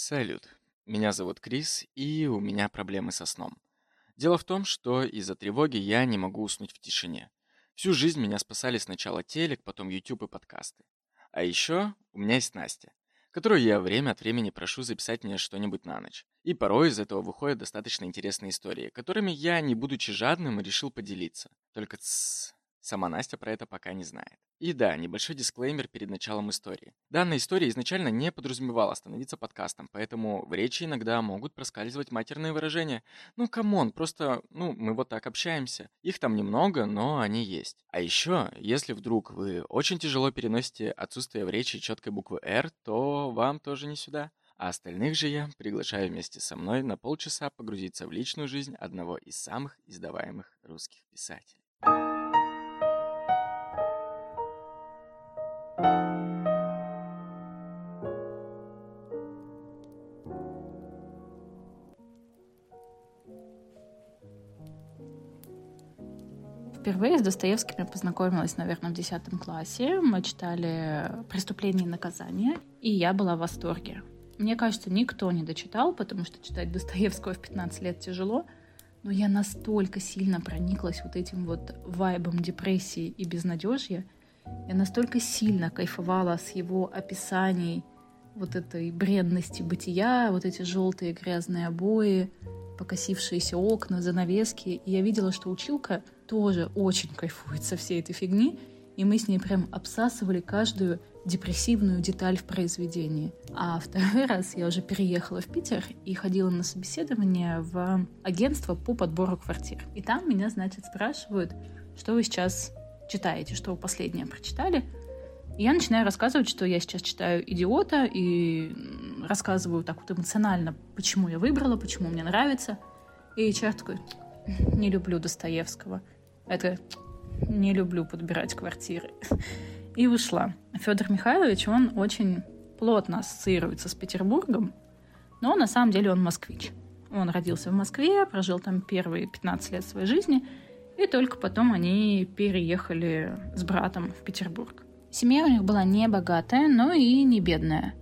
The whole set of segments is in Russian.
Салют, меня зовут Крис, и у меня проблемы со сном. Дело в том, что из-за тревоги я не могу уснуть в тишине. Всю жизнь меня спасали сначала телек, потом YouTube и подкасты. А еще у меня есть Настя, которую я время от времени прошу записать мне что-нибудь на ночь. И порой из этого выходят достаточно интересные истории, которыми я, не будучи жадным, решил поделиться. Только тссс, сама Настя про это пока не знает. И да, небольшой дисклеймер перед началом истории. Данная история изначально не подразумевала становиться подкастом, поэтому в речи иногда могут проскальзывать матерные выражения. Ну, come on, просто, ну, мы вот так общаемся. Их там немного, но они есть. А еще, если вдруг вы очень тяжело переносите отсутствие в речи четкой буквы «Р», то вам тоже не сюда. А остальных же я приглашаю вместе со мной на полчаса погрузиться в личную жизнь одного из самых издаваемых русских писателей. Впервые с Достоевским я познакомилась, наверное, в 10 классе. Мы читали «Преступление и наказание», и я была в восторге. Мне кажется, никто не дочитал, потому что читать Достоевского в 15 лет тяжело, но я настолько сильно прониклась вот этим вот вайбом депрессии и безнадежья, я настолько сильно кайфовала с его описаний вот этой бренности бытия, вот эти желтые грязные обои, покосившиеся окна, занавески. И я видела, что училка тоже очень кайфует со всей этой фигни, и мы с ней прям обсасывали каждую депрессивную деталь в произведении. А второй раз я уже переехала в Питер и ходила на собеседование в агентство по подбору квартир. И там меня, значит, спрашивают, что вы сейчас читаете, что вы последнее прочитали. И я начинаю рассказывать, что я сейчас читаю «Идиота», и рассказываю так вот эмоционально, почему я выбрала, почему мне нравится. И HR такой, не люблю Достоевского. Это не люблю подбирать квартиры. И ушла. Федор Михайлович, он очень плотно ассоциируется с Петербургом, но на самом деле он москвич. Он родился в Москве, прожил там первые 15 лет своей жизни, и только потом они переехали с братом в Петербург. Семья у них была не богатая, но и не бедная.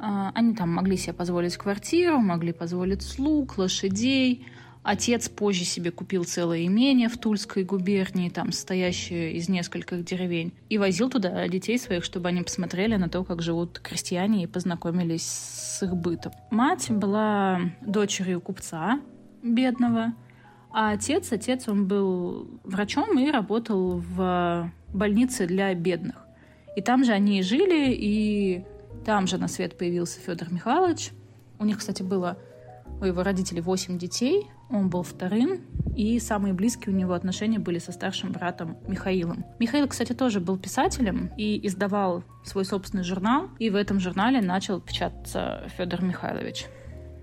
А, они там могли себе позволить квартиру, могли позволить слуг, лошадей. Отец позже себе купил целое имение в Тульской губернии, там состоящее из нескольких деревень, и возил туда детей своих, чтобы они посмотрели на то, как живут крестьяне и познакомились с их бытом. Мать была дочерью купца бедного, а отец, отец, он был врачом и работал в больнице для бедных. И там же они и жили, и там же на свет появился Федор Михайлович. У них, кстати, было у его родителей восемь детей. Он был вторым, и самые близкие у него отношения были со старшим братом Михаилом. Михаил, кстати, тоже был писателем и издавал свой собственный журнал, и в этом журнале начал печататься Федор Михайлович.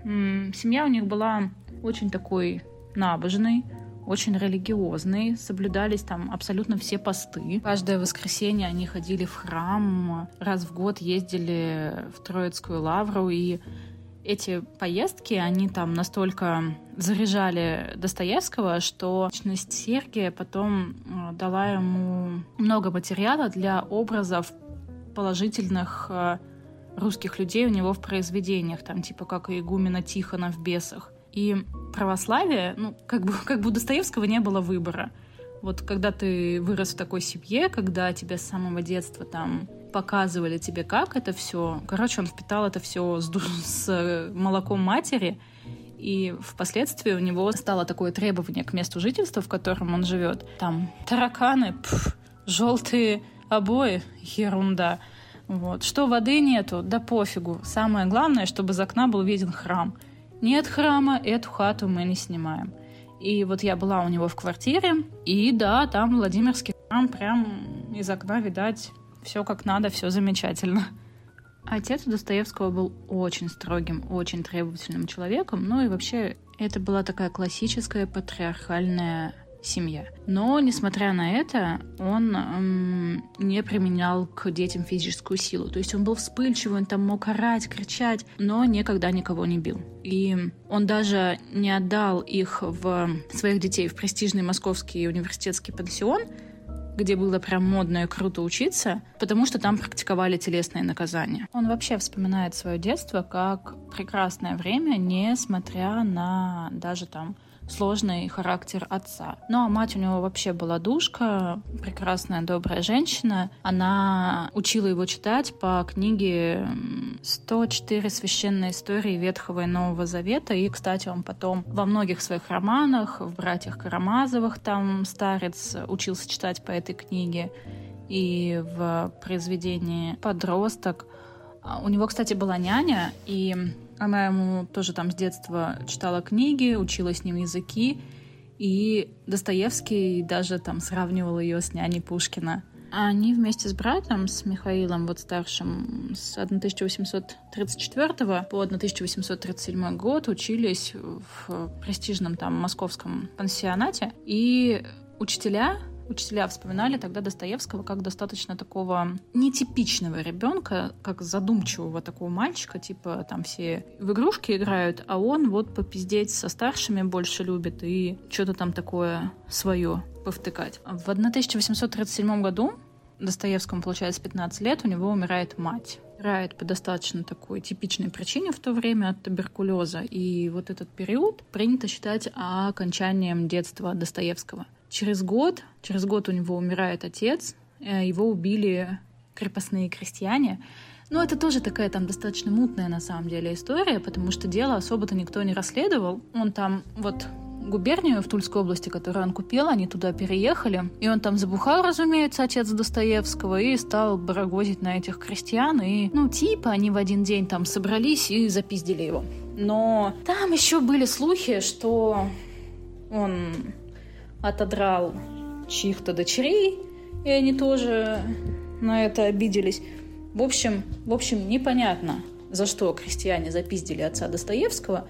Семья у них была очень такой набожной, очень религиозные, соблюдались там абсолютно все посты. Каждое воскресенье они ходили в храм, раз в год ездили в Троицкую лавру, и эти поездки, они там настолько заряжали Достоевского, что личность Сергия потом э, дала ему много материала для образов положительных э, русских людей у него в произведениях, там типа как игумена Тихона в «Бесах». И православие, ну, как бы, как бы у Достоевского не было выбора. Вот когда ты вырос в такой семье, когда тебя с самого детства там показывали тебе, как это все. Короче, он впитал это все с, с молоком матери, и впоследствии у него стало такое требование к месту жительства, в котором он живет. Там тараканы, пф, желтые обои, ерунда. Вот. Что воды нету, да пофигу. Самое главное, чтобы из окна был виден храм. Нет храма, эту хату мы не снимаем. И вот я была у него в квартире, и да, там Владимирский храм прям из окна видать все как надо, все замечательно. Отец у Достоевского был очень строгим, очень требовательным человеком, ну и вообще это была такая классическая патриархальная семья. Но, несмотря на это, он эм, не применял к детям физическую силу. То есть он был вспыльчивый, он там мог орать, кричать, но никогда никого не бил. И он даже не отдал их в своих детей в престижный московский университетский пансион, где было прям модно и круто учиться, потому что там практиковали телесные наказания. Он вообще вспоминает свое детство как прекрасное время, несмотря на даже там сложный характер отца. Ну а мать у него вообще была душка, прекрасная, добрая женщина. Она учила его читать по книге 104 священные истории Ветхого и Нового Завета. И, кстати, он потом во многих своих романах, в «Братьях Карамазовых» там старец учился читать по этой книге. И в произведении «Подросток» а, у него, кстати, была няня, и она ему тоже там с детства читала книги, учила с ним языки, и Достоевский даже там сравнивал ее с няней Пушкина. А они вместе с братом, с Михаилом, вот старшим, с 1834 по 1837 год учились в престижном там московском пансионате. И учителя Учителя вспоминали тогда Достоевского как достаточно такого нетипичного ребенка, как задумчивого такого мальчика, типа там все в игрушки играют, а он вот попиздеть со старшими больше любит и что-то там такое свое повтыкать. В 1837 году Достоевскому, получается, 15 лет, у него умирает мать. Умирает по достаточно такой типичной причине в то время от туберкулеза. И вот этот период принято считать окончанием детства Достоевского. Через год, через год у него умирает отец, э, его убили крепостные крестьяне. Но это тоже такая там достаточно мутная на самом деле история, потому что дело особо-то никто не расследовал. Он там вот губернию в Тульской области, которую он купил, они туда переехали. И он там забухал, разумеется, отец Достоевского, и стал барагозить на этих крестьян. И, ну, типа, они в один день там собрались и запиздили его. Но там еще были слухи, что он отодрал чьих-то дочерей, и они тоже на это обиделись. В общем, в общем, непонятно, за что крестьяне запиздили отца Достоевского,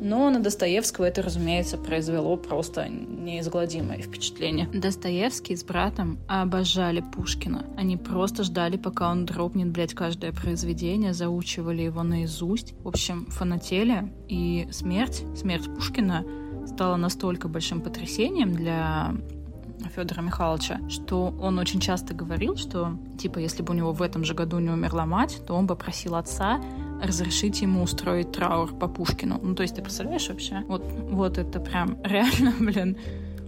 но на Достоевского это, разумеется, произвело просто неизгладимое впечатление. Достоевский с братом обожали Пушкина. Они просто ждали, пока он дропнет, блядь, каждое произведение, заучивали его наизусть. В общем, фанатели. И смерть, смерть Пушкина стало настолько большим потрясением для Федора Михайловича, что он очень часто говорил, что, типа, если бы у него в этом же году не умерла мать, то он бы просил отца разрешить ему устроить траур по Пушкину. Ну, то есть, ты представляешь вообще? Вот, вот это прям реально, блин,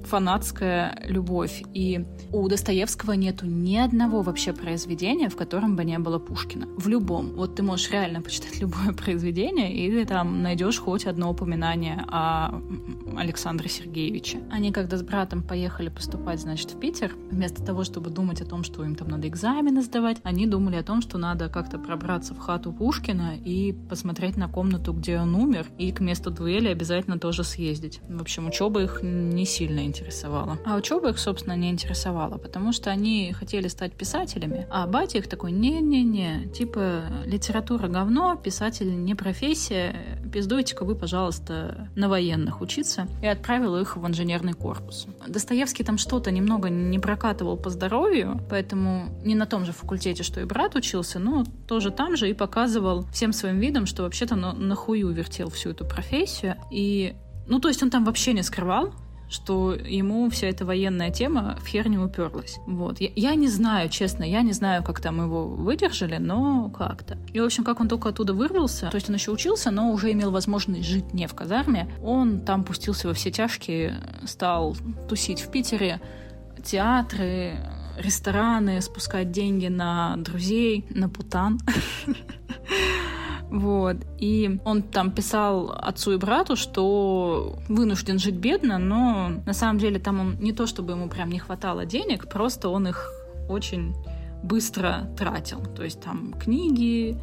фанатская любовь. И у Достоевского нету ни одного вообще произведения, в котором бы не было Пушкина. В любом. Вот ты можешь реально почитать любое произведение, и ты там найдешь хоть одно упоминание о Александре Сергеевиче. Они когда с братом поехали поступать, значит, в Питер, вместо того, чтобы думать о том, что им там надо экзамены сдавать, они думали о том, что надо как-то пробраться в хату Пушкина и посмотреть на комнату, где он умер, и к месту дуэли обязательно тоже съездить. В общем, учеба их не сильно интересовала интересовала. А учеба их, собственно, не интересовала, потому что они хотели стать писателями, а батя их такой, не-не-не, типа, литература говно, писатель не профессия, пиздуйте-ка вы, пожалуйста, на военных учиться, и отправил их в инженерный корпус. Достоевский там что-то немного не прокатывал по здоровью, поэтому не на том же факультете, что и брат учился, но тоже там же и показывал всем своим видом, что вообще-то на, нахую вертел всю эту профессию. И ну, то есть он там вообще не скрывал, что ему вся эта военная тема в хер не уперлась. Вот. Я, я не знаю, честно, я не знаю, как там его выдержали, но как-то. И, в общем, как он только оттуда вырвался, то есть он еще учился, но уже имел возможность жить не в казарме, он там пустился во все тяжкие, стал тусить в Питере, театры, рестораны, спускать деньги на друзей, на путан. Вот. И он там писал отцу и брату, что вынужден жить бедно, но на самом деле там он не то, чтобы ему прям не хватало денег, просто он их очень быстро тратил. То есть там книги,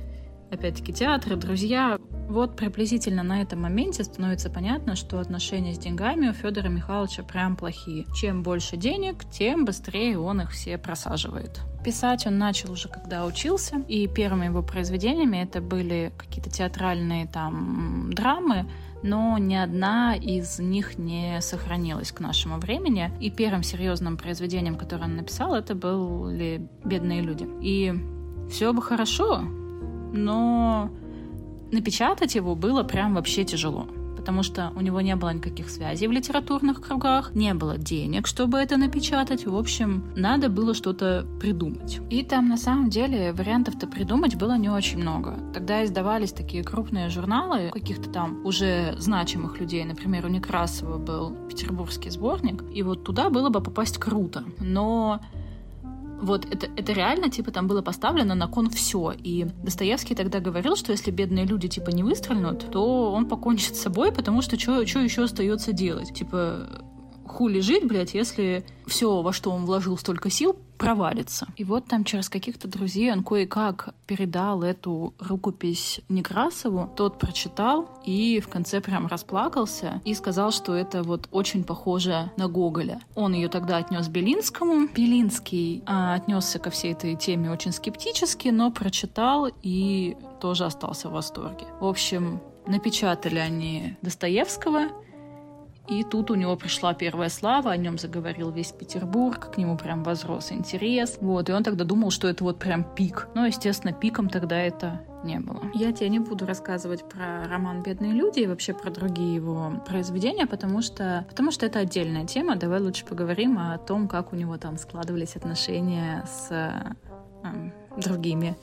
опять-таки театры, друзья. Вот приблизительно на этом моменте становится понятно, что отношения с деньгами у Федора Михайловича прям плохие. Чем больше денег, тем быстрее он их все просаживает. Писать он начал уже, когда учился, и первыми его произведениями это были какие-то театральные там драмы, но ни одна из них не сохранилась к нашему времени. И первым серьезным произведением, которое он написал, это были «Бедные люди». И все бы хорошо, но напечатать его было прям вообще тяжело потому что у него не было никаких связей в литературных кругах, не было денег, чтобы это напечатать. В общем, надо было что-то придумать. И там на самом деле вариантов-то придумать было не очень много. Тогда издавались такие крупные журналы каких-то там уже значимых людей. Например, у Некрасова был петербургский сборник, и вот туда было бы попасть круто. Но вот это, это реально, типа, там было поставлено на кон все. И Достоевский тогда говорил, что если бедные люди, типа, не выстрелят, то он покончит с собой, потому что что еще остается делать? Типа, хули жить, блядь, если все, во что он вложил столько сил, провалится. И вот там через каких-то друзей он кое-как передал эту рукопись Некрасову. Тот прочитал и в конце прям расплакался и сказал, что это вот очень похоже на Гоголя. Он ее тогда отнес Белинскому. Белинский а, отнесся ко всей этой теме очень скептически, но прочитал и тоже остался в восторге. В общем, напечатали они Достоевского, и тут у него пришла первая слава, о нем заговорил весь Петербург, к нему прям возрос интерес. Вот, и он тогда думал, что это вот прям пик. Но, естественно, пиком тогда это не было. Я тебе не буду рассказывать про роман «Бедные люди» и вообще про другие его произведения, потому что, потому что это отдельная тема. Давай лучше поговорим о том, как у него там складывались отношения с э, другими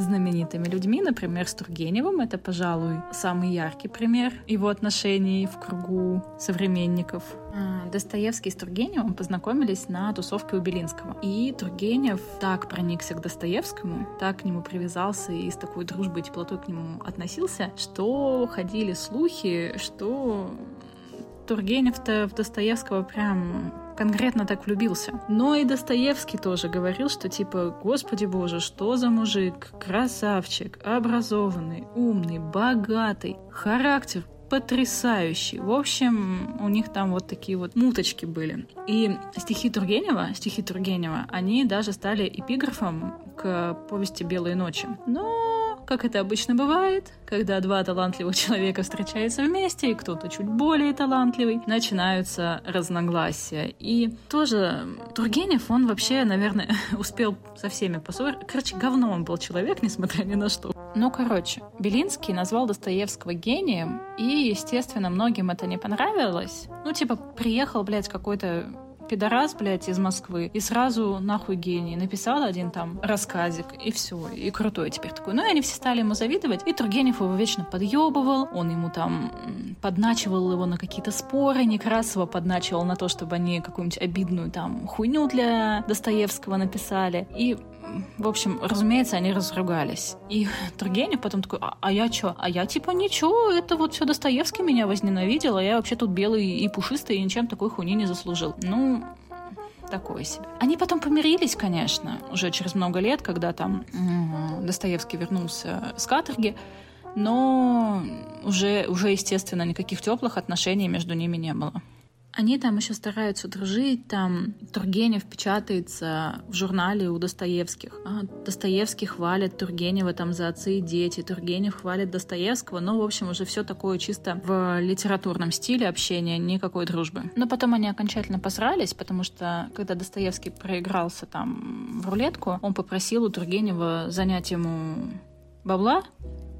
знаменитыми людьми, например, с Тургеневым. Это, пожалуй, самый яркий пример его отношений в кругу современников. А, Достоевский с Тургеневым познакомились на тусовке у Белинского. И Тургенев так проникся к Достоевскому, так к нему привязался и с такой дружбой и теплотой к нему относился, что ходили слухи, что Тургенев-то в Достоевского прям конкретно так влюбился. Но и Достоевский тоже говорил, что типа, господи боже, что за мужик, красавчик, образованный, умный, богатый, характер потрясающий. В общем, у них там вот такие вот муточки были. И стихи Тургенева, стихи Тургенева, они даже стали эпиграфом к повести «Белые ночи». Но как это обычно бывает, когда два талантливых человека встречаются вместе, и кто-то чуть более талантливый, начинаются разногласия. И тоже Тургенев, он вообще, наверное, успел со всеми поссориться. Короче, говно он был человек, несмотря ни на что. Ну, короче, Белинский назвал Достоевского гением, и, естественно, многим это не понравилось. Ну, типа, приехал, блядь, какой-то пидорас, блядь, из Москвы, и сразу нахуй гений. Написал один там рассказик, и все, и крутой теперь такой. Ну и они все стали ему завидовать, и Тургенев его вечно подъебывал, он ему там подначивал его на какие-то споры, Некрасова подначивал на то, чтобы они какую-нибудь обидную там хуйню для Достоевского написали. И в общем, разумеется, они разругались. И Тургенев потом такой, а, а я чё? А я типа ничего, это вот все Достоевский меня возненавидел, а я вообще тут белый и пушистый и ничем такой хуйни не заслужил. Ну, такое себе. Они потом помирились, конечно, уже через много лет, когда там Достоевский вернулся с каторги, но уже, уже, естественно, никаких теплых отношений между ними не было. Они там еще стараются дружить, там Тургенев печатается в журнале у Достоевских. А Достоевский хвалит Тургенева там за отцы и дети, Тургенев хвалит Достоевского, ну, в общем, уже все такое чисто в литературном стиле общения, никакой дружбы. Но потом они окончательно посрались, потому что когда Достоевский проигрался там в рулетку, он попросил у Тургенева занять ему бабла,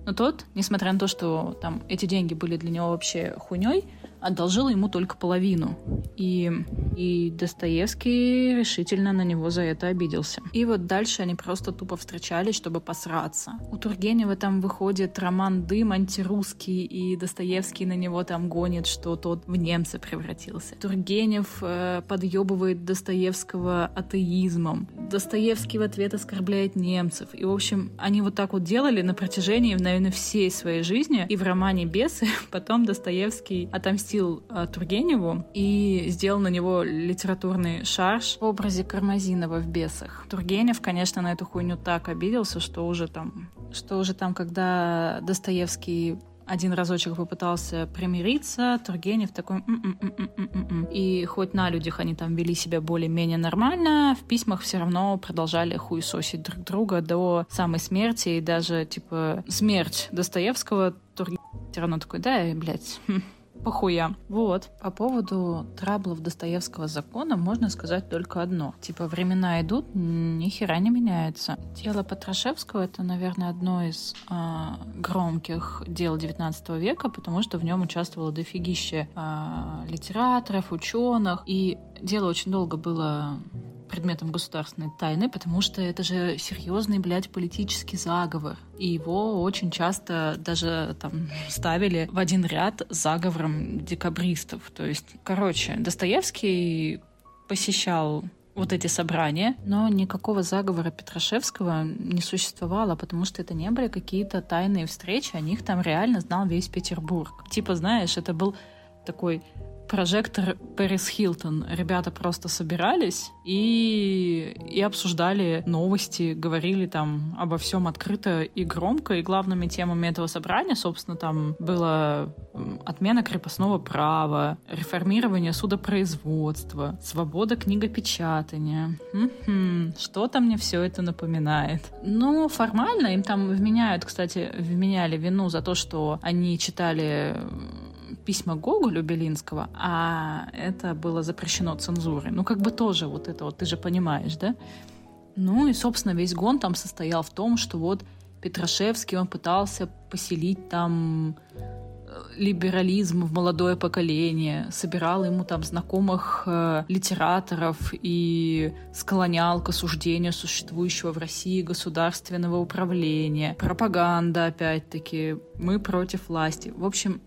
но тот, несмотря на то, что там эти деньги были для него вообще хуйней, одолжил ему только половину. И, и Достоевский решительно на него за это обиделся. И вот дальше они просто тупо встречались, чтобы посраться. У Тургенева там выходит роман «Дым» антирусский, и Достоевский на него там гонит, что тот в немца превратился. Тургенев э, подъебывает Достоевского атеизмом. Достоевский в ответ оскорбляет немцев. И, в общем, они вот так вот делали на протяжении, наверное, всей своей жизни. И в романе «Бесы» потом Достоевский отомстил отомстил э, Тургеневу и сделал на него литературный шарж в образе Кармазинова в «Бесах». Тургенев, конечно, на эту хуйню так обиделся, что уже там, что уже там, когда Достоевский один разочек попытался примириться, Тургенев такой... М-м-м-м-м-м-м». И хоть на людях они там вели себя более-менее нормально, в письмах все равно продолжали хуесосить друг друга до самой смерти. И даже, типа, смерть Достоевского Тургенев все равно такой, да, блядь, хм, похуя. Вот. По поводу траблов Достоевского закона можно сказать только одно. Типа времена идут, ни хера не меняется. Дело Потрошевского — это, наверное, одно из э, громких дел 19 века, потому что в нем участвовало дофигище э, литераторов, ученых, и дело очень долго было предметом государственной тайны, потому что это же серьезный, блядь, политический заговор. И его очень часто даже там ставили в один ряд с заговором декабристов. То есть, короче, Достоевский посещал вот эти собрания, но никакого заговора Петрашевского не существовало, потому что это не были какие-то тайные встречи, о них там реально знал весь Петербург. Типа, знаешь, это был такой прожектор Пэрис Хилтон. Ребята просто собирались и, и обсуждали новости, говорили там обо всем открыто и громко. И главными темами этого собрания, собственно, там была отмена крепостного права, реформирование судопроизводства, свобода книгопечатания. М-м-м, что-то мне все это напоминает. Ну, формально им там вменяют, кстати, вменяли вину за то, что они читали письма Гоголю Белинского, а это было запрещено цензурой. Ну, как бы тоже вот это вот, ты же понимаешь, да? Ну и, собственно, весь гон там состоял в том, что вот Петрашевский, он пытался поселить там э, либерализм в молодое поколение, собирал ему там знакомых э, литераторов и склонял к осуждению существующего в России государственного управления. Пропаганда, опять-таки, мы против власти. В общем,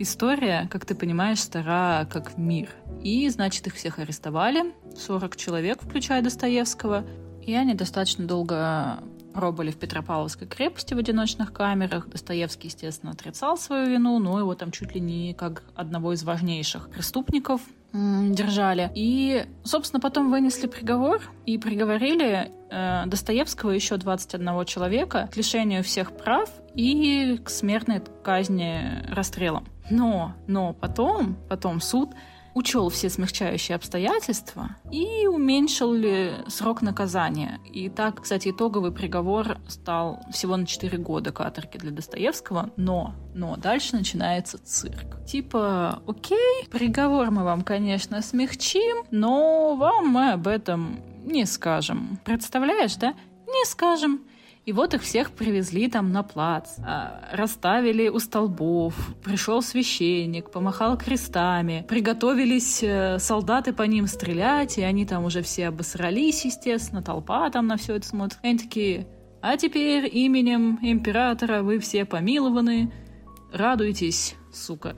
История, как ты понимаешь, стара как мир. И, значит, их всех арестовали, 40 человек, включая Достоевского, и они достаточно долго пробыли в Петропавловской крепости в одиночных камерах. Достоевский, естественно, отрицал свою вину, но его там чуть ли не как одного из важнейших преступников держали. И, собственно, потом вынесли приговор и приговорили э, Достоевского еще 21 человека к лишению всех прав и к смертной казни расстрелом. Но, но потом, потом суд учел все смягчающие обстоятельства и уменьшил ли срок наказания. И так, кстати, итоговый приговор стал всего на 4 года каторги для Достоевского, но, но дальше начинается цирк. Типа, окей, приговор мы вам, конечно, смягчим, но вам мы об этом не скажем. Представляешь, да? Не скажем. И вот их всех привезли там на плац, а, расставили у столбов, пришел священник, помахал крестами, приготовились э, солдаты по ним стрелять, и они там уже все обосрались, естественно, толпа там на все это смотрит. И они такие, а теперь именем императора вы все помилованы, радуйтесь, сука.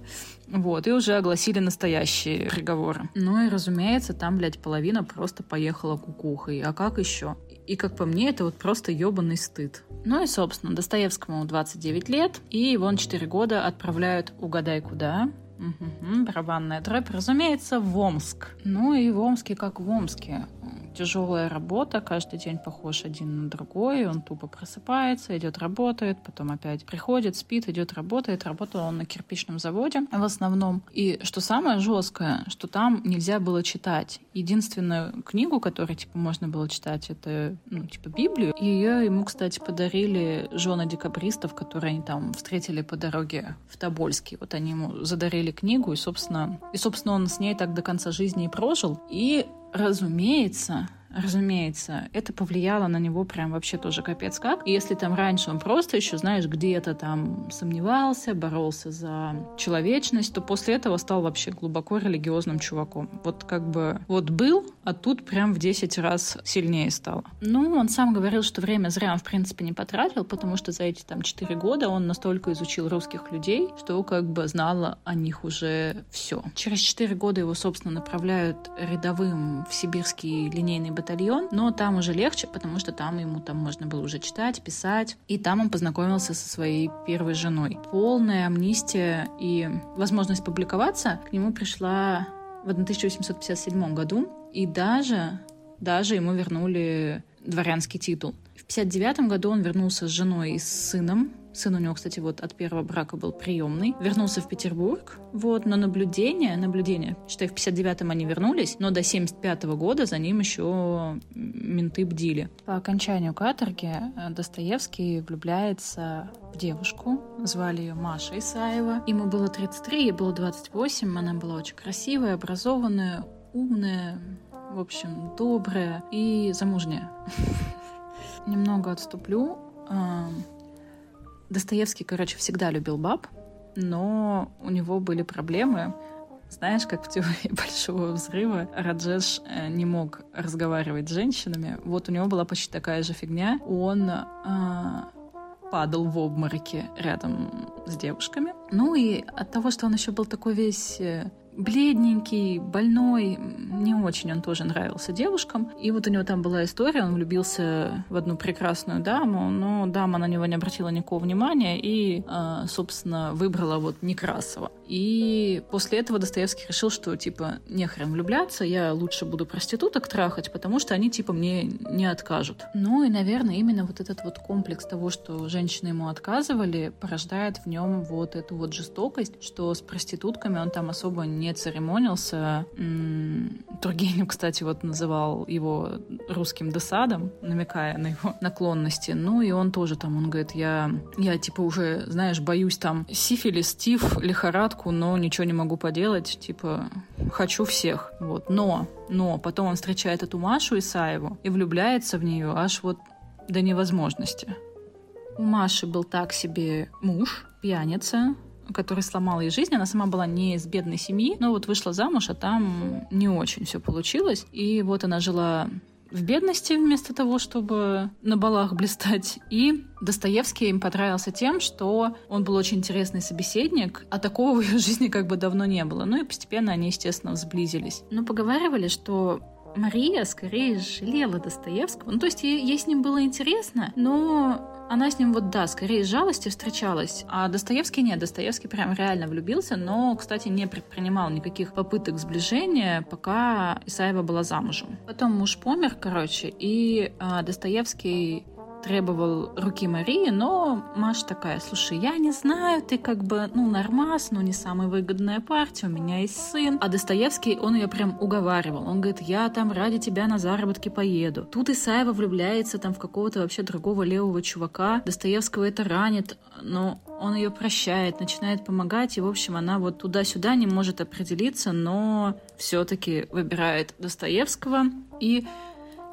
Вот, и уже огласили настоящие приговоры. Ну и, разумеется, там, блядь, половина просто поехала кукухой. А как еще? И, как по мне, это вот просто ебаный стыд. Ну и, собственно, Достоевскому 29 лет, и его на 4 года отправляют угадай куда, Угу, барабанная дробь, разумеется, в Омск. Ну и в Омске как в Омске тяжелая работа, каждый день похож один на другой, он тупо просыпается, идет работает, потом опять приходит, спит, идет работает. Работал он на кирпичном заводе в основном. И что самое жесткое, что там нельзя было читать. Единственную книгу, которую типа можно было читать, это ну, типа Библию. Ее ему, кстати, подарили жены декабристов, которые они там встретили по дороге в Тобольске. Вот они ему задарили книгу, и, собственно, и, собственно, он с ней так до конца жизни и прожил. И Разумеется, разумеется, это повлияло на него прям вообще тоже капец как. И если там раньше он просто еще, знаешь, где-то там сомневался, боролся за человечность, то после этого стал вообще глубоко религиозным чуваком. Вот как бы вот был, а тут прям в 10 раз сильнее стало. Ну, он сам говорил, что время зря он, в принципе, не потратил, потому что за эти там 4 года он настолько изучил русских людей, что как бы знала о них уже все. Через 4 года его, собственно, направляют рядовым в сибирский линейный батальон, но там уже легче, потому что там ему там можно было уже читать, писать, и там он познакомился со своей первой женой. Полная амнистия и возможность публиковаться к нему пришла в 1857 году, и даже, даже ему вернули дворянский титул. В 59 году он вернулся с женой и с сыном Сын у него, кстати, вот от первого брака был приемный. Вернулся в Петербург, вот, но наблюдение, наблюдение, считай, в 59-м они вернулись, но до 75 -го года за ним еще менты бдили. По окончанию каторги э, Достоевский влюбляется в девушку, звали ее Маша Исаева. Ему было 33, ей было 28, она была очень красивая, образованная, умная, в общем, добрая и замужняя. Немного отступлю. Достоевский, короче, всегда любил баб, но у него были проблемы. Знаешь, как в теории Большого Взрыва Раджеш э, не мог разговаривать с женщинами. Вот у него была почти такая же фигня. Он э, падал в обмороке рядом с девушками. Ну и от того, что он еще был такой весь э, бледненький, больной, не очень он тоже нравился девушкам. И вот у него там была история, он влюбился в одну прекрасную даму, но дама на него не обратила никакого внимания и, а, собственно, выбрала вот Некрасова. И после этого Достоевский решил, что, типа, нехрен влюбляться, я лучше буду проституток трахать, потому что они, типа, мне не откажут. Ну и, наверное, именно вот этот вот комплекс того, что женщины ему отказывали, порождает в нем вот эту вот жестокость, что с проститутками он там особо не церемонился. Тургенев, кстати, вот называл его русским досадом, намекая на его наклонности. Ну и он тоже там, он говорит, я, я типа уже, знаешь, боюсь там сифилис, тиф, лихорадку, но ничего не могу поделать, типа хочу всех. Вот. Но, но потом он встречает эту Машу Исаеву и влюбляется в нее аж вот до невозможности. У Маши был так себе муж, пьяница, который сломал ей жизнь. Она сама была не из бедной семьи, но вот вышла замуж, а там не очень все получилось. И вот она жила в бедности вместо того, чтобы на балах блистать. И Достоевский им понравился тем, что он был очень интересный собеседник, а такого в ее жизни как бы давно не было. Ну и постепенно они, естественно, сблизились. Но поговаривали, что Мария скорее жалела Достоевского. Ну, то есть ей, ей с ним было интересно, но она с ним вот, да, скорее из жалости встречалась, а Достоевский нет. Достоевский прям реально влюбился, но, кстати, не предпринимал никаких попыток сближения, пока Исаева была замужем. Потом муж помер, короче, и а, Достоевский требовал руки Марии, но Маша такая, слушай, я не знаю, ты как бы, ну, нормас, но не самая выгодная партия, у меня есть сын. А Достоевский, он ее прям уговаривал. Он говорит, я там ради тебя на заработки поеду. Тут Исаева влюбляется там в какого-то вообще другого левого чувака. Достоевского это ранит, но он ее прощает, начинает помогать, и, в общем, она вот туда-сюда не может определиться, но все-таки выбирает Достоевского. И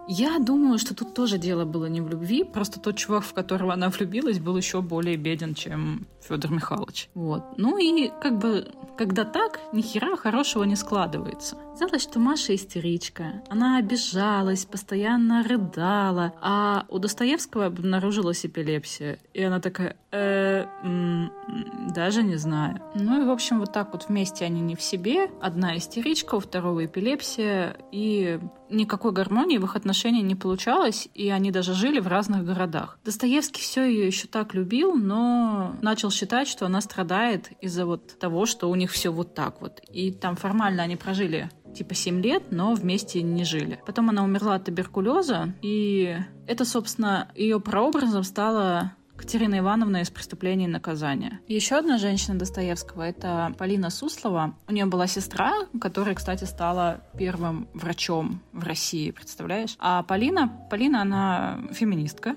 я думаю, что тут тоже дело было не в любви, просто тот чувак, в которого она влюбилась, был еще более беден, чем Федор Михайлович. Вот. Ну и как бы, когда так, ни хера хорошего не складывается. Казалось, что Маша истеричка. Она обижалась, постоянно рыдала, а у Достоевского обнаружилась эпилепсия. И она такая, э, даже не знаю. Ну и, в общем, вот так вот вместе они не в себе. Одна истеричка, у второго эпилепсия. И никакой гармонии в их отношениях не получалось, и они даже жили в разных городах. Достоевский все ее еще так любил, но начал считать, что она страдает из-за вот того, что у них все вот так вот. И там формально они прожили типа 7 лет, но вместе не жили. Потом она умерла от туберкулеза, и это, собственно, ее прообразом стало Катерина Ивановна из «Преступления и наказания». Еще одна женщина Достоевского — это Полина Суслова. У нее была сестра, которая, кстати, стала первым врачом в России, представляешь? А Полина, Полина, она феминистка,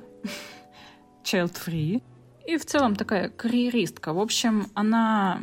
child-free, и в целом такая карьеристка. В общем, она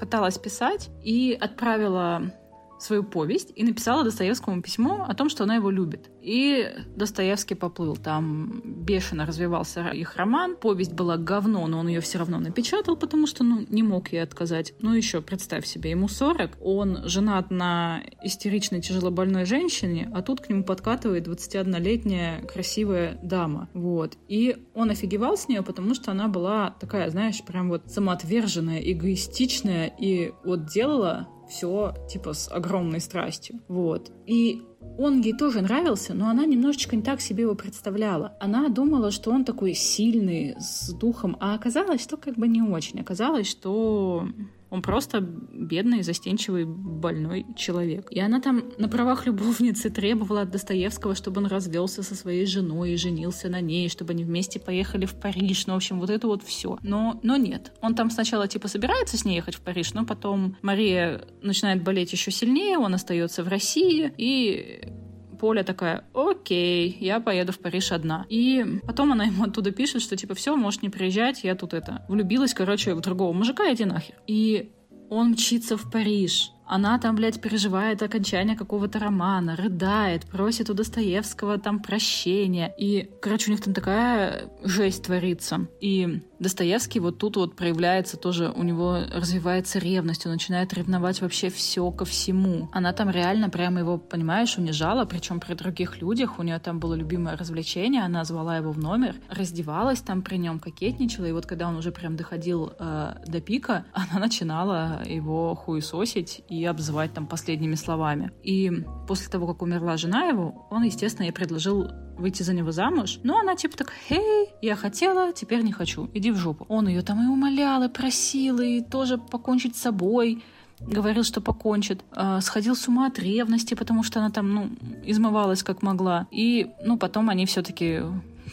пыталась писать и отправила свою повесть и написала Достоевскому письмо о том, что она его любит. И Достоевский поплыл. Там бешено развивался их роман. Повесть была говно, но он ее все равно напечатал, потому что ну, не мог ей отказать. Ну еще, представь себе, ему 40, он женат на истеричной тяжелобольной женщине, а тут к нему подкатывает 21-летняя красивая дама. Вот. И он офигевал с нее, потому что она была такая, знаешь, прям вот самоотверженная, эгоистичная и вот делала все типа с огромной страстью. Вот. И он ей тоже нравился, но она немножечко не так себе его представляла. Она думала, что он такой сильный, с духом, а оказалось, что как бы не очень. Оказалось, что Он просто бедный, застенчивый, больной человек. И она там на правах любовницы требовала от Достоевского, чтобы он развелся со своей женой и женился на ней, чтобы они вместе поехали в Париж. Ну, в общем, вот это вот все. Но, но нет. Он там сначала типа собирается с ней ехать в Париж, но потом Мария начинает болеть еще сильнее, он остается в России, и Поля такая, окей, я поеду в Париж одна. И потом она ему оттуда пишет, что типа, все, можешь не приезжать, я тут это, влюбилась, короче, в другого мужика, иди нахер. И он мчится в Париж. Она там, блядь, переживает окончание какого-то романа, рыдает, просит у Достоевского там прощения. И, короче, у них там такая жесть творится. И Достоевский вот тут вот проявляется тоже, у него развивается ревность, он начинает ревновать вообще все ко всему. Она там реально прямо его, понимаешь, унижала, причем при других людях. У нее там было любимое развлечение, она звала его в номер, раздевалась там при нем, кокетничала, и вот когда он уже прям доходил э, до пика, она начинала его хуесосить и обзывать там последними словами. И после того, как умерла жена его, он, естественно, ей предложил выйти за него замуж. Но она типа так, «Эй, я хотела, теперь не хочу, иди в жопу». Он ее там и умолял, и просил, и тоже покончить с собой говорил, что покончит. Э, сходил с ума от ревности, потому что она там, ну, измывалась как могла. И, ну, потом они все-таки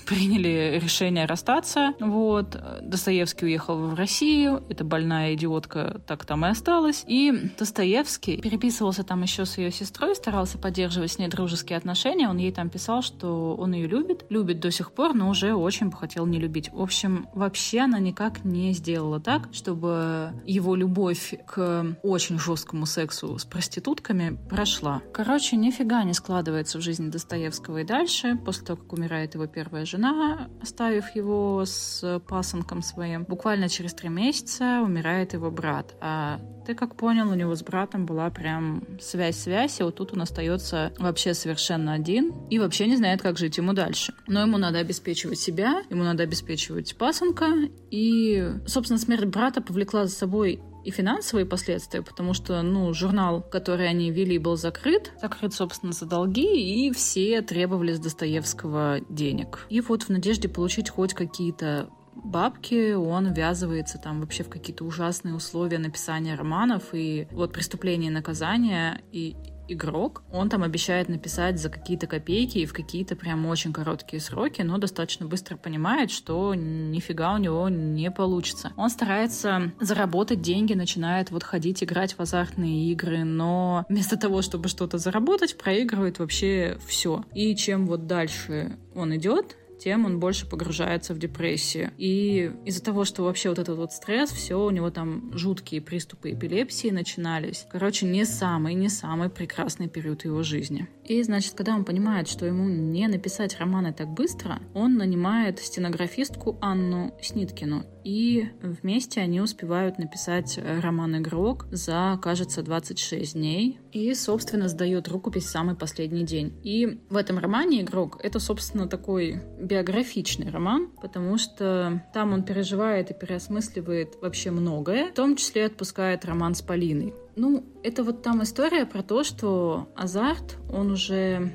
приняли решение расстаться. Вот. Достоевский уехал в Россию. Эта больная идиотка так там и осталась. И Достоевский переписывался там еще с ее сестрой, старался поддерживать с ней дружеские отношения. Он ей там писал, что он ее любит. Любит до сих пор, но уже очень бы хотел не любить. В общем, вообще она никак не сделала так, чтобы его любовь к очень жесткому сексу с проститутками прошла. Короче, нифига не складывается в жизни Достоевского и дальше, после того, как умирает его первая жена, оставив его с пасынком своим. Буквально через три месяца умирает его брат. А ты как понял, у него с братом была прям связь-связь, и вот тут он остается вообще совершенно один и вообще не знает, как жить ему дальше. Но ему надо обеспечивать себя, ему надо обеспечивать пасынка, и, собственно, смерть брата повлекла за собой и финансовые последствия, потому что, ну, журнал, который они вели, был закрыт, закрыт, собственно, за долги, и все требовали с Достоевского денег. И вот в надежде получить хоть какие-то бабки, он ввязывается там вообще в какие-то ужасные условия написания романов, и вот «Преступление и наказание», и игрок, он там обещает написать за какие-то копейки и в какие-то прям очень короткие сроки, но достаточно быстро понимает, что нифига у него не получится. Он старается заработать деньги, начинает вот ходить играть в азартные игры, но вместо того, чтобы что-то заработать, проигрывает вообще все. И чем вот дальше он идет, тем он больше погружается в депрессию. И из-за того, что вообще вот этот вот стресс, все, у него там жуткие приступы эпилепсии начинались. Короче, не самый, не самый прекрасный период его жизни. И, значит, когда он понимает, что ему не написать романы так быстро, он нанимает стенографистку Анну Сниткину. И вместе они успевают написать роман «Игрок» за, кажется, 26 дней. И, собственно, сдает рукопись в самый последний день. И в этом романе «Игрок» это, собственно, такой биографичный роман, потому что там он переживает и переосмысливает вообще многое, в том числе отпускает роман с Полиной. Ну, это вот там история про то, что азарт, он уже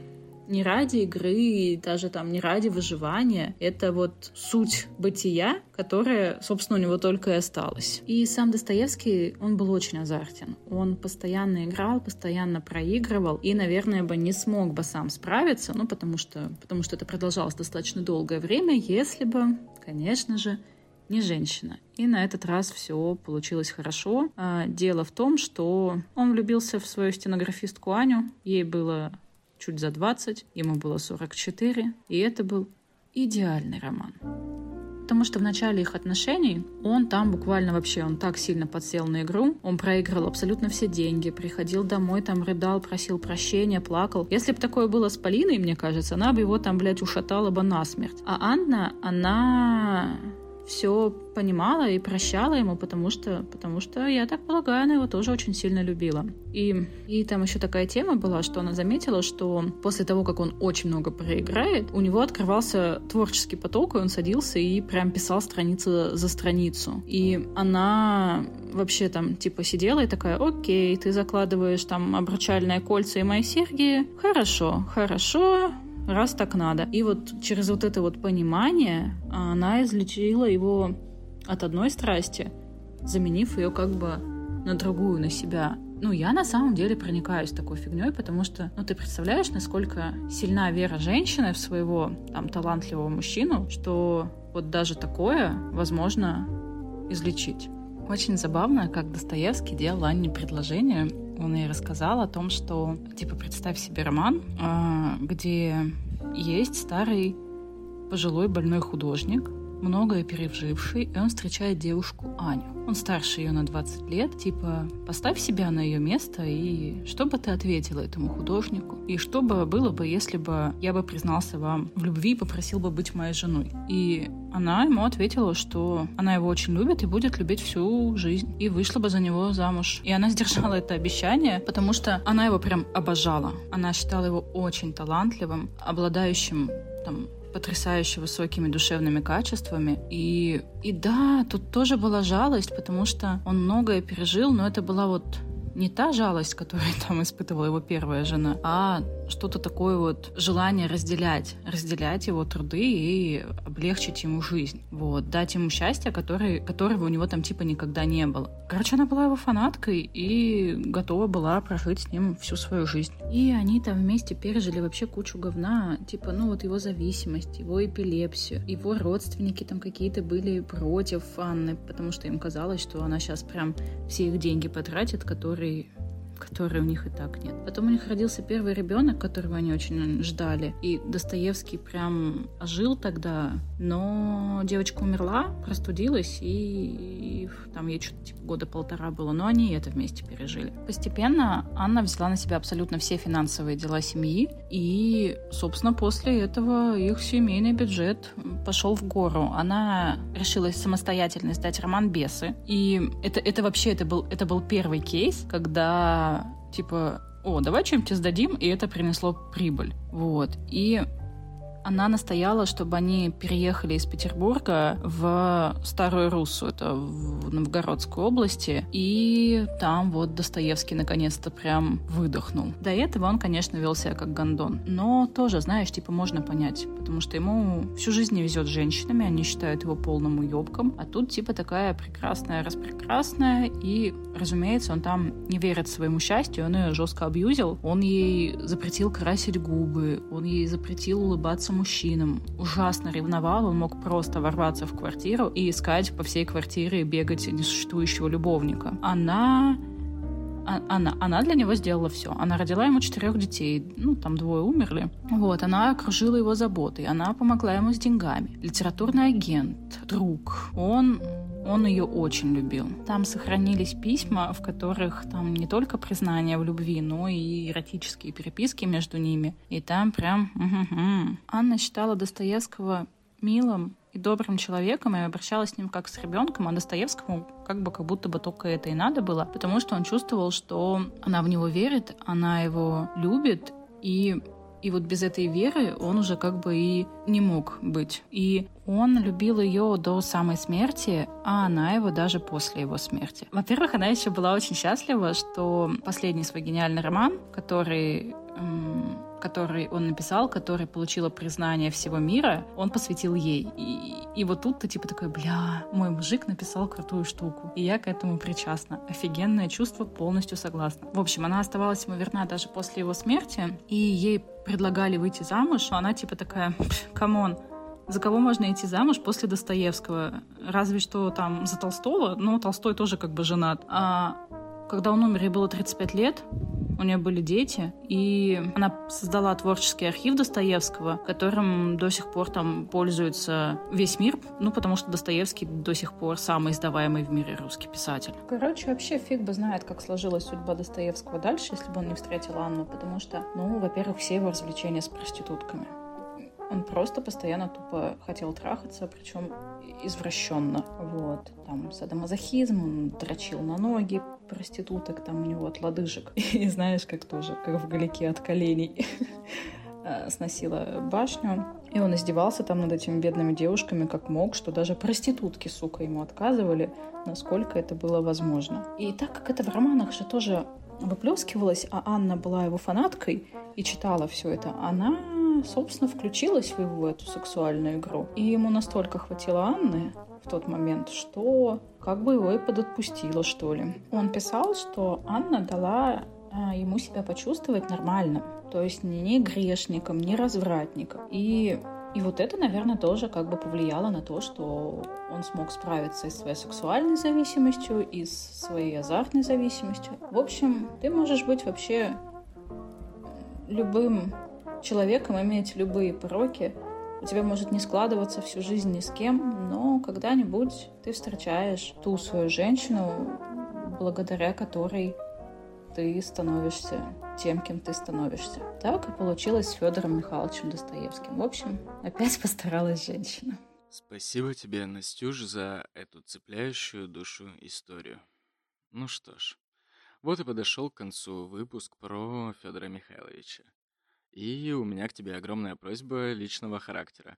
не ради игры и даже там не ради выживания. Это вот суть бытия, которая, собственно, у него только и осталась. И сам Достоевский, он был очень азартен. Он постоянно играл, постоянно проигрывал и, наверное, бы не смог бы сам справиться, ну, потому что, потому что это продолжалось достаточно долгое время, если бы, конечно же, не женщина. И на этот раз все получилось хорошо. А, дело в том, что он влюбился в свою стенографистку Аню. Ей было чуть за 20, ему было 44, и это был идеальный роман. Потому что в начале их отношений он там буквально вообще, он так сильно подсел на игру, он проиграл абсолютно все деньги, приходил домой, там рыдал, просил прощения, плакал. Если бы такое было с Полиной, мне кажется, она бы его там, блядь, ушатала бы насмерть. А Анна, она все понимала и прощала ему, потому что, потому что, я так полагаю, она его тоже очень сильно любила. И, и там еще такая тема была, что она заметила, что после того, как он очень много проиграет, у него открывался творческий поток, и он садился и прям писал страницу за страницу. И она вообще там типа сидела и такая, окей, ты закладываешь там обручальное кольца и мои серьги, хорошо, хорошо, раз так надо. И вот через вот это вот понимание она излечила его от одной страсти, заменив ее как бы на другую, на себя. Ну, я на самом деле проникаюсь такой фигней, потому что, ну, ты представляешь, насколько сильна вера женщины в своего там талантливого мужчину, что вот даже такое возможно излечить. Очень забавно, как Достоевский делал Анне предложение. Он ей рассказал о том, что, типа, представь себе роман, а, где есть старый пожилой больной художник, многое переживший, и он встречает девушку Аню. Он старше ее на 20 лет, типа, поставь себя на ее место, и что бы ты ответила этому художнику? И что бы было бы, если бы я бы признался вам в любви и попросил бы быть моей женой? И она ему ответила, что она его очень любит и будет любить всю жизнь, и вышла бы за него замуж. И она сдержала это обещание, потому что она его прям обожала. Она считала его очень талантливым, обладающим там потрясающе высокими душевными качествами. И, и да, тут тоже была жалость, потому что он многое пережил, но это была вот не та жалость, которую там испытывала его первая жена, а что-то такое вот желание разделять, разделять его труды и облегчить ему жизнь. Вот, дать ему счастье, который, которого у него там типа никогда не было. Короче, она была его фанаткой и готова была прожить с ним всю свою жизнь. И они там вместе пережили вообще кучу говна, типа, ну вот его зависимость, его эпилепсию, его родственники там какие-то были против Анны, потому что им казалось, что она сейчас прям все их деньги потратит, которые которой у них и так нет. Потом у них родился первый ребенок, которого они очень ждали. И Достоевский прям ожил тогда, но девочка умерла, простудилась, и, и там ей что-то типа года полтора было, но они это вместе пережили. Постепенно Анна взяла на себя абсолютно все финансовые дела семьи, и, собственно, после этого их семейный бюджет пошел в гору. Она решила самостоятельно издать роман «Бесы», и это, это вообще это был, это был первый кейс, когда типа, о, давай чем-то сдадим, и это принесло прибыль. Вот. И она настояла, чтобы они переехали из Петербурга в Старую Руссу, это в Новгородской области, и там вот Достоевский наконец-то прям выдохнул. До этого он, конечно, вел себя как гондон, но тоже, знаешь, типа можно понять, потому что ему всю жизнь не везет женщинами, они считают его полным уебком, а тут типа такая прекрасная, распрекрасная, и, разумеется, он там не верит своему счастью, он ее жестко абьюзил, он ей запретил красить губы, он ей запретил улыбаться мужчинам. Ужасно ревновал, он мог просто ворваться в квартиру и искать по всей квартире бегать несуществующего любовника. Она а, она, она для него сделала все. Она родила ему четырех детей, ну, там двое умерли. Вот, она окружила его заботой, она помогла ему с деньгами. Литературный агент, друг. Он он ее очень любил. Там сохранились письма, в которых там не только признание в любви, но и эротические переписки между ними. И там прям... Анна считала Достоевского милым и добрым человеком и обращалась с ним как с ребенком, а Достоевскому как бы как будто бы только это и надо было, потому что он чувствовал, что она в него верит, она его любит, и и вот без этой веры он уже как бы и не мог быть. И он любил ее до самой смерти, а она его даже после его смерти. Во-первых, она еще была очень счастлива, что последний свой гениальный роман, который который он написал, который получила признание всего мира, он посвятил ей. И, и вот тут ты типа такой, бля, мой мужик написал крутую штуку, и я к этому причастна. Офигенное чувство, полностью согласна. В общем, она оставалась ему верна даже после его смерти, и ей предлагали выйти замуж, но она типа такая, come on, за кого можно идти замуж после Достоевского? Разве что там за Толстого, но Толстой тоже как бы женат. А когда он умер, ей было 35 лет, у нее были дети, и она создала творческий архив Достоевского, которым до сих пор там пользуется весь мир, ну, потому что Достоевский до сих пор самый издаваемый в мире русский писатель. Короче, вообще фиг бы знает, как сложилась судьба Достоевского дальше, если бы он не встретил Анну, потому что, ну, во-первых, все его развлечения с проститутками. Он просто постоянно тупо хотел трахаться, причем извращенно. Вот. Там садомазохизм, он дрочил на ноги проституток, там у него от лодыжек. И знаешь, как тоже, как в галике от коленей э, сносила башню. И он издевался там над этими бедными девушками как мог, что даже проститутки, сука, ему отказывали, насколько это было возможно. И так как это в романах же тоже выплескивалось, а Анна была его фанаткой и читала все это, она собственно, включилась в его эту сексуальную игру. И ему настолько хватило Анны в тот момент, что как бы его и подотпустила, что ли. Он писал, что Анна дала а, ему себя почувствовать нормальным. То есть не грешником, не развратником. И и вот это, наверное, тоже как бы повлияло на то, что он смог справиться и с своей сексуальной зависимостью, и с своей азартной зависимостью. В общем, ты можешь быть вообще любым человеком, иметь любые пороки. У тебя может не складываться всю жизнь ни с кем, но когда-нибудь ты встречаешь ту свою женщину, благодаря которой ты становишься тем, кем ты становишься. Так и получилось с Федором Михайловичем Достоевским. В общем, опять постаралась женщина. Спасибо тебе, Настюш, за эту цепляющую душу историю. Ну что ж, вот и подошел к концу выпуск про Федора Михайловича. И у меня к тебе огромная просьба личного характера.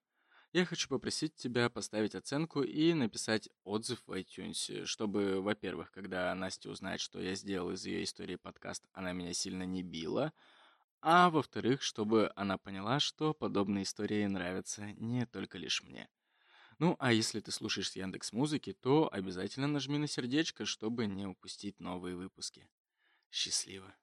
Я хочу попросить тебя поставить оценку и написать отзыв в iTunes, чтобы, во-первых, когда Настя узнает, что я сделал из ее истории подкаст, она меня сильно не била, а во-вторых, чтобы она поняла, что подобные истории нравятся не только лишь мне. Ну, а если ты слушаешь Яндекс Музыки, то обязательно нажми на сердечко, чтобы не упустить новые выпуски. Счастливо.